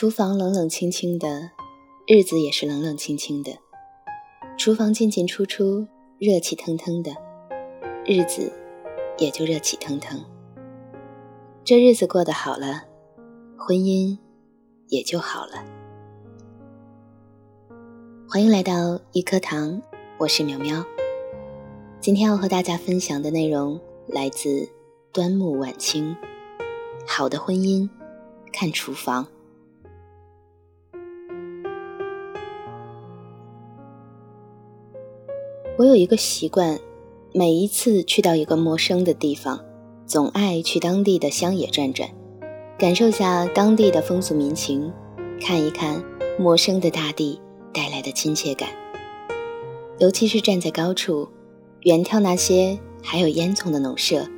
厨房冷冷清清的，日子也是冷冷清清的；厨房进进出出，热气腾腾的，日子也就热气腾腾。这日子过得好了，婚姻也就好了。欢迎来到一颗糖，我是苗苗。今天要和大家分享的内容来自端木晚清。好的婚姻，看厨房。我有一个习惯，每一次去到一个陌生的地方，总爱去当地的乡野转转，感受下当地的风俗民情，看一看陌生的大地带来的亲切感。尤其是站在高处，远眺那些还有烟囱的农舍，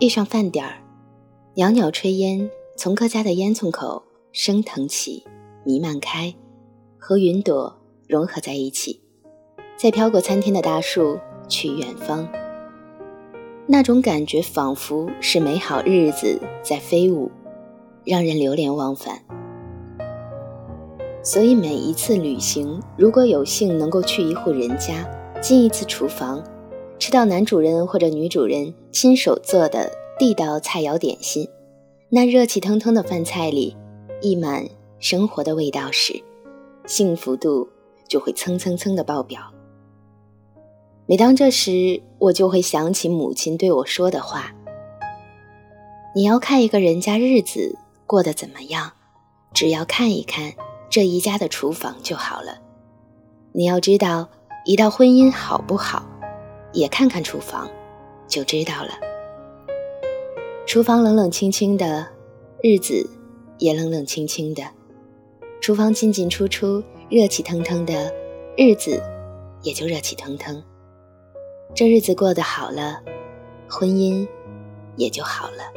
遇上饭点儿，袅袅炊烟从各家的烟囱口升腾起，弥漫开，和云朵融合在一起。在飘过参天的大树去远方，那种感觉仿佛是美好日子在飞舞，让人流连忘返。所以每一次旅行，如果有幸能够去一户人家，进一次厨房，吃到男主人或者女主人亲手做的地道菜肴点心，那热气腾腾的饭菜里溢满生活的味道时，幸福度就会蹭蹭蹭的爆表。每当这时，我就会想起母亲对我说的话：“你要看一个人家日子过得怎么样，只要看一看这一家的厨房就好了。你要知道一道婚姻好不好，也看看厨房，就知道了。厨房冷冷清清的，日子也冷冷清清的；厨房进进出出，热气腾腾的，日子也就热气腾腾。”这日子过得好了，婚姻也就好了。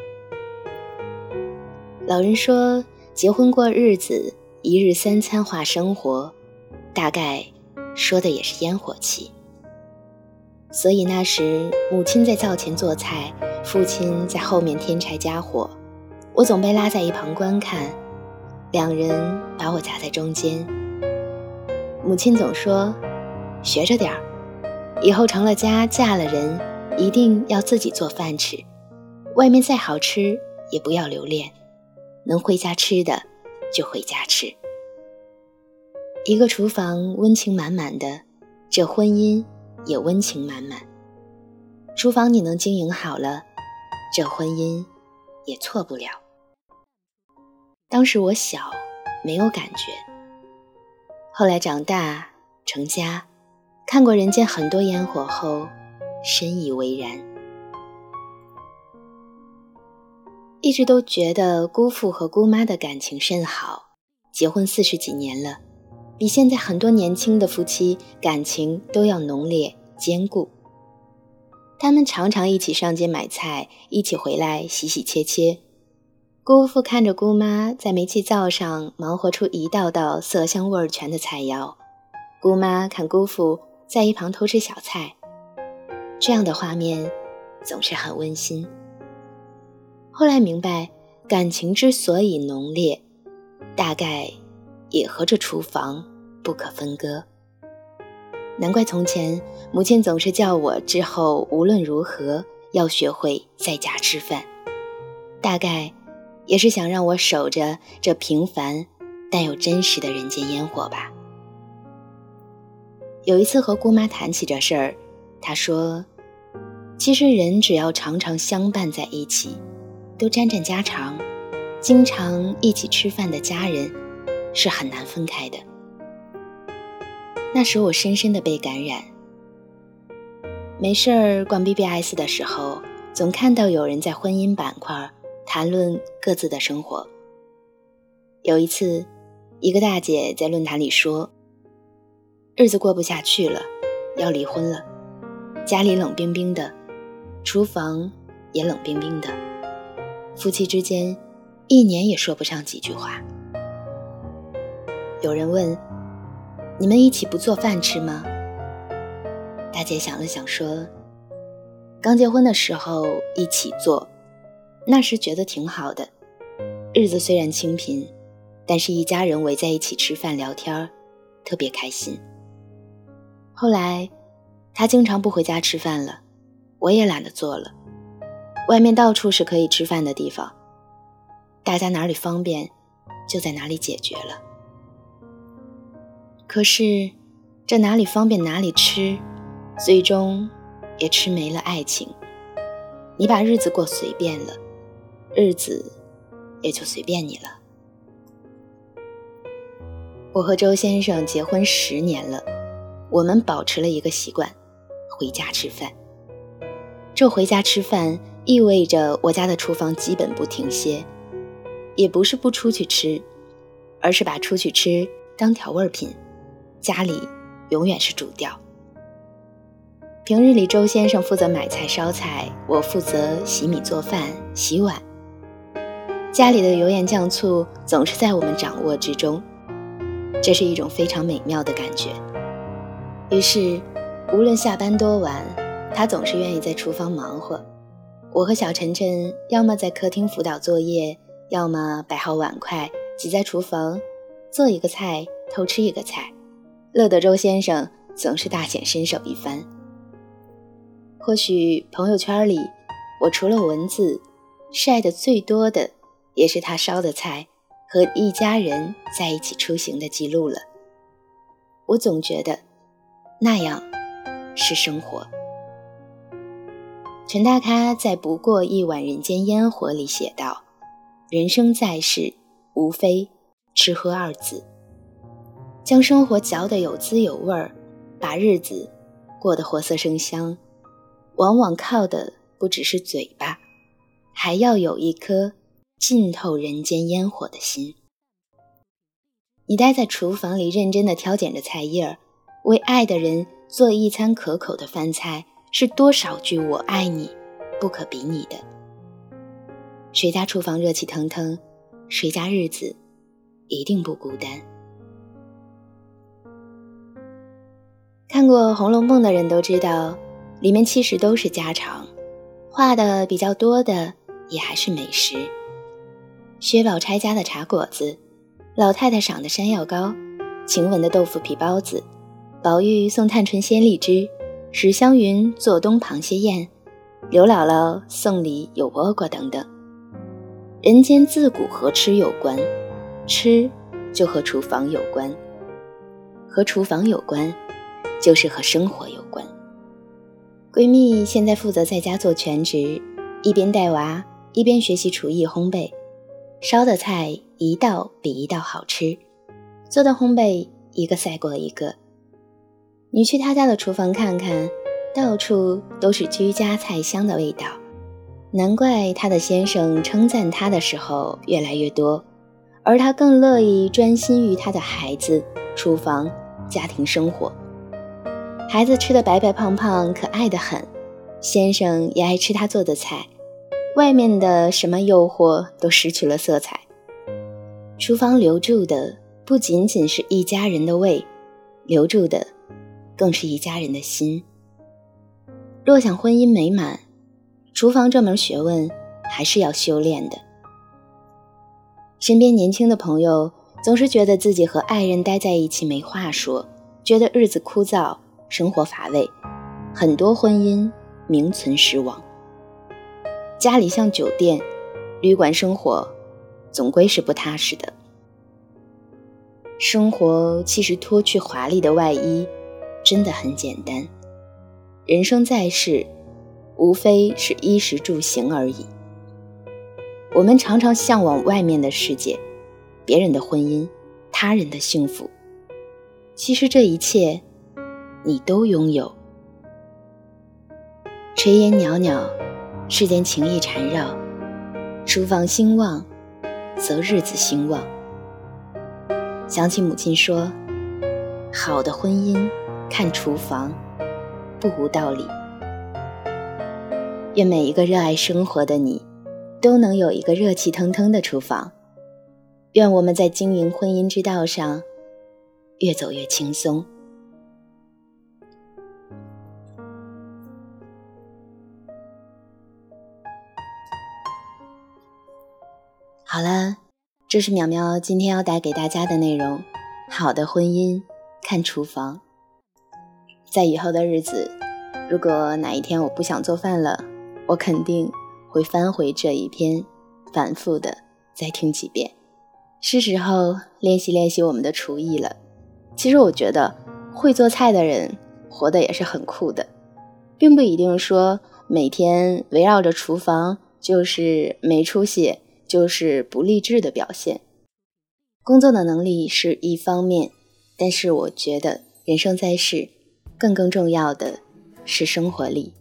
老人说，结婚过日子，一日三餐化生活，大概说的也是烟火气。所以那时，母亲在灶前做菜，父亲在后面添柴加火，我总被拉在一旁观看，两人把我夹在中间。母亲总说：“学着点儿。”以后成了家，嫁了人，一定要自己做饭吃。外面再好吃，也不要留恋。能回家吃的，就回家吃。一个厨房温情满满的，这婚姻也温情满满。厨房你能经营好了，这婚姻也错不了。当时我小，没有感觉。后来长大成家。看过人间很多烟火后，深以为然。一直都觉得姑父和姑妈的感情甚好，结婚四十几年了，比现在很多年轻的夫妻感情都要浓烈坚固。他们常常一起上街买菜，一起回来洗洗切切。姑父看着姑妈在煤气灶上忙活出一道道色香味全的菜肴，姑妈看姑父。在一旁偷吃小菜，这样的画面总是很温馨。后来明白，感情之所以浓烈，大概也和这厨房不可分割。难怪从前母亲总是叫我之后无论如何要学会在家吃饭，大概也是想让我守着这平凡但又真实的人间烟火吧。有一次和姑妈谈起这事儿，她说：“其实人只要常常相伴在一起，都沾沾家常，经常一起吃饭的家人，是很难分开的。”那时我深深的被感染。没事儿逛 BBS 的时候，总看到有人在婚姻板块谈论各自的生活。有一次，一个大姐在论坛里说。日子过不下去了，要离婚了。家里冷冰冰的，厨房也冷冰冰的，夫妻之间一年也说不上几句话。有人问：“你们一起不做饭吃吗？”大姐想了想说：“刚结婚的时候一起做，那时觉得挺好的。日子虽然清贫，但是，一家人围在一起吃饭聊天特别开心。后来，他经常不回家吃饭了，我也懒得做了。外面到处是可以吃饭的地方，大家哪里方便，就在哪里解决了。可是，这哪里方便哪里吃，最终也吃没了爱情。你把日子过随便了，日子也就随便你了。我和周先生结婚十年了，我们保持了一个习惯：回家吃饭。这回家吃饭意味着我家的厨房基本不停歇，也不是不出去吃，而是把出去吃当调味品，家里永远是主调。平日里，周先生负责买菜烧菜，我负责洗米做饭洗碗。家里的油盐酱醋总是在我们掌握之中。这是一种非常美妙的感觉。于是，无论下班多晚，他总是愿意在厨房忙活。我和小晨晨要么在客厅辅导作业，要么摆好碗筷，挤在厨房做一个菜，偷吃一个菜，乐得周先生总是大显身手一番。或许朋友圈里，我除了文字晒的最多的，也是他烧的菜。和一家人在一起出行的记录了，我总觉得那样是生活。陈大咖在《不过一碗人间烟火》里写道：“人生在世，无非吃喝二字，将生活嚼得有滋有味儿，把日子过得活色生香，往往靠的不只是嘴巴，还要有一颗。”浸透人间烟火的心。你待在厨房里，认真的挑拣着菜叶儿，为爱的人做一餐可口的饭菜，是多少句“我爱你”不可比拟的。谁家厨房热气腾腾，谁家日子一定不孤单。看过《红楼梦》的人都知道，里面其实都是家常，画的比较多的也还是美食。薛宝钗家的茶果子，老太太赏的山药糕，晴雯的豆腐皮包子，宝玉送探春鲜荔枝，史湘云做东螃蟹宴，刘姥姥送礼有倭瓜等等。人间自古和吃有关，吃就和厨房有关，和厨房有关，就是和生活有关。闺蜜现在负责在家做全职，一边带娃，一边学习厨艺烘焙。烧的菜一道比一道好吃，做的烘焙一个赛过一个。你去他家的厨房看看，到处都是居家菜香的味道，难怪他的先生称赞他的时候越来越多，而他更乐意专心于他的孩子、厨房、家庭生活。孩子吃的白白胖胖，可爱的很，先生也爱吃他做的菜。外面的什么诱惑都失去了色彩，厨房留住的不仅仅是一家人的胃，留住的更是一家人的心。若想婚姻美满，厨房这门学问还是要修炼的。身边年轻的朋友总是觉得自己和爱人待在一起没话说，觉得日子枯燥，生活乏味，很多婚姻名存实亡。家里像酒店，旅馆生活总归是不踏实的。生活其实脱去华丽的外衣，真的很简单。人生在世，无非是衣食住行而已。我们常常向往外面的世界，别人的婚姻，他人的幸福。其实这一切，你都拥有。炊烟袅袅。世间情意缠绕，厨房兴旺，则日子兴旺。想起母亲说：“好的婚姻看厨房，不无道理。”愿每一个热爱生活的你，都能有一个热气腾腾的厨房。愿我们在经营婚姻之道上，越走越轻松。好了，这是淼淼今天要带给大家的内容。好的婚姻看厨房。在以后的日子，如果哪一天我不想做饭了，我肯定会翻回这一篇，反复的再听几遍。是时候练习练习我们的厨艺了。其实我觉得会做菜的人活得也是很酷的，并不一定说每天围绕着厨房就是没出息。就是不励志的表现。工作的能力是一方面，但是我觉得人生在世，更更重要的是生活力。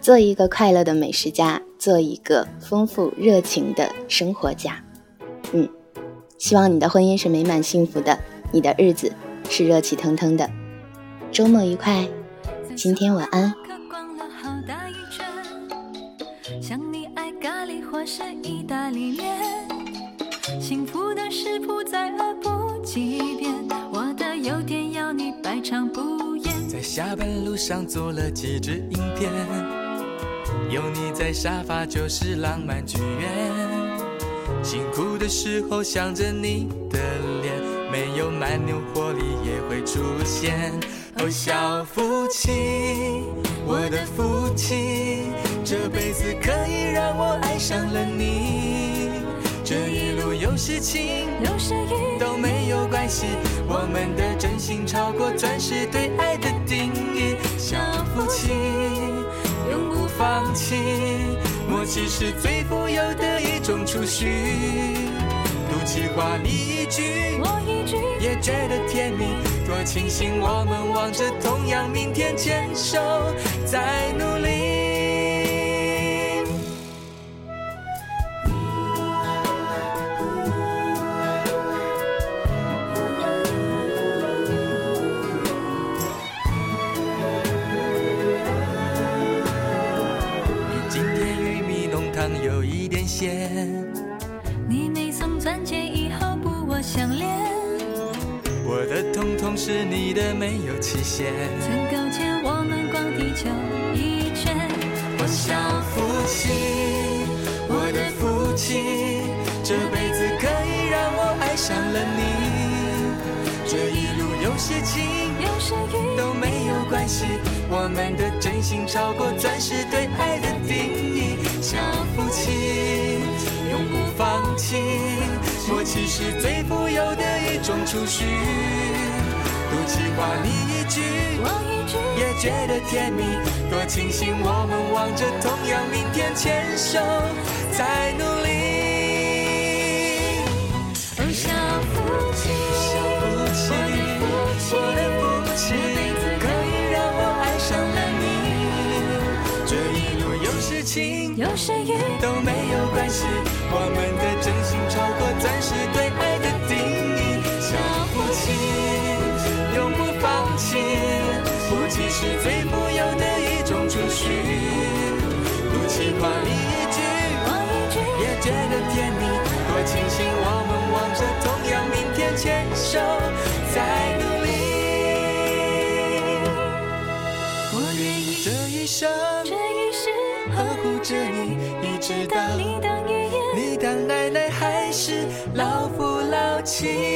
做一个快乐的美食家，做一个丰富热情的生活家。嗯，希望你的婚姻是美满幸福的，你的日子是热气腾腾的。周末愉快，今天晚安。像你爱咖喱或是意大利面，幸福的食谱再恶补几遍，我的优点要你百尝不。下班路上做了几支影片，有你在沙发就是浪漫剧院。辛苦的时候想着你的脸，没有蛮牛活力也会出现。哦，小夫妻，我的夫妻。这辈子可以让我爱上了你，这一路有事情有雨都没有关系，我们的真心超过钻石对爱的定义。小夫妻永不放弃，默契是最富有的一种储蓄。赌气话你一句我一句也觉得甜蜜，多庆幸我们望着同样明天，牵手在努力。曾勾牵我们逛地球一圈。我小夫妻，我的夫妻，这辈子可以让我爱上了你。这一路有些晴，有些雨都没有关系。我们的真心超过钻石对爱的定义。小夫妻。永不放弃，默契是最富有的一种储蓄。赌气话你一句，我一句，也觉得甜蜜。多庆幸我们望着同样明天，牵手在努力。小夫妻，小夫妻，我的夫妻，可以让我爱上了你。这一路有时晴，有时雨，都没有关系。我们的真心超过钻石是老夫老妻。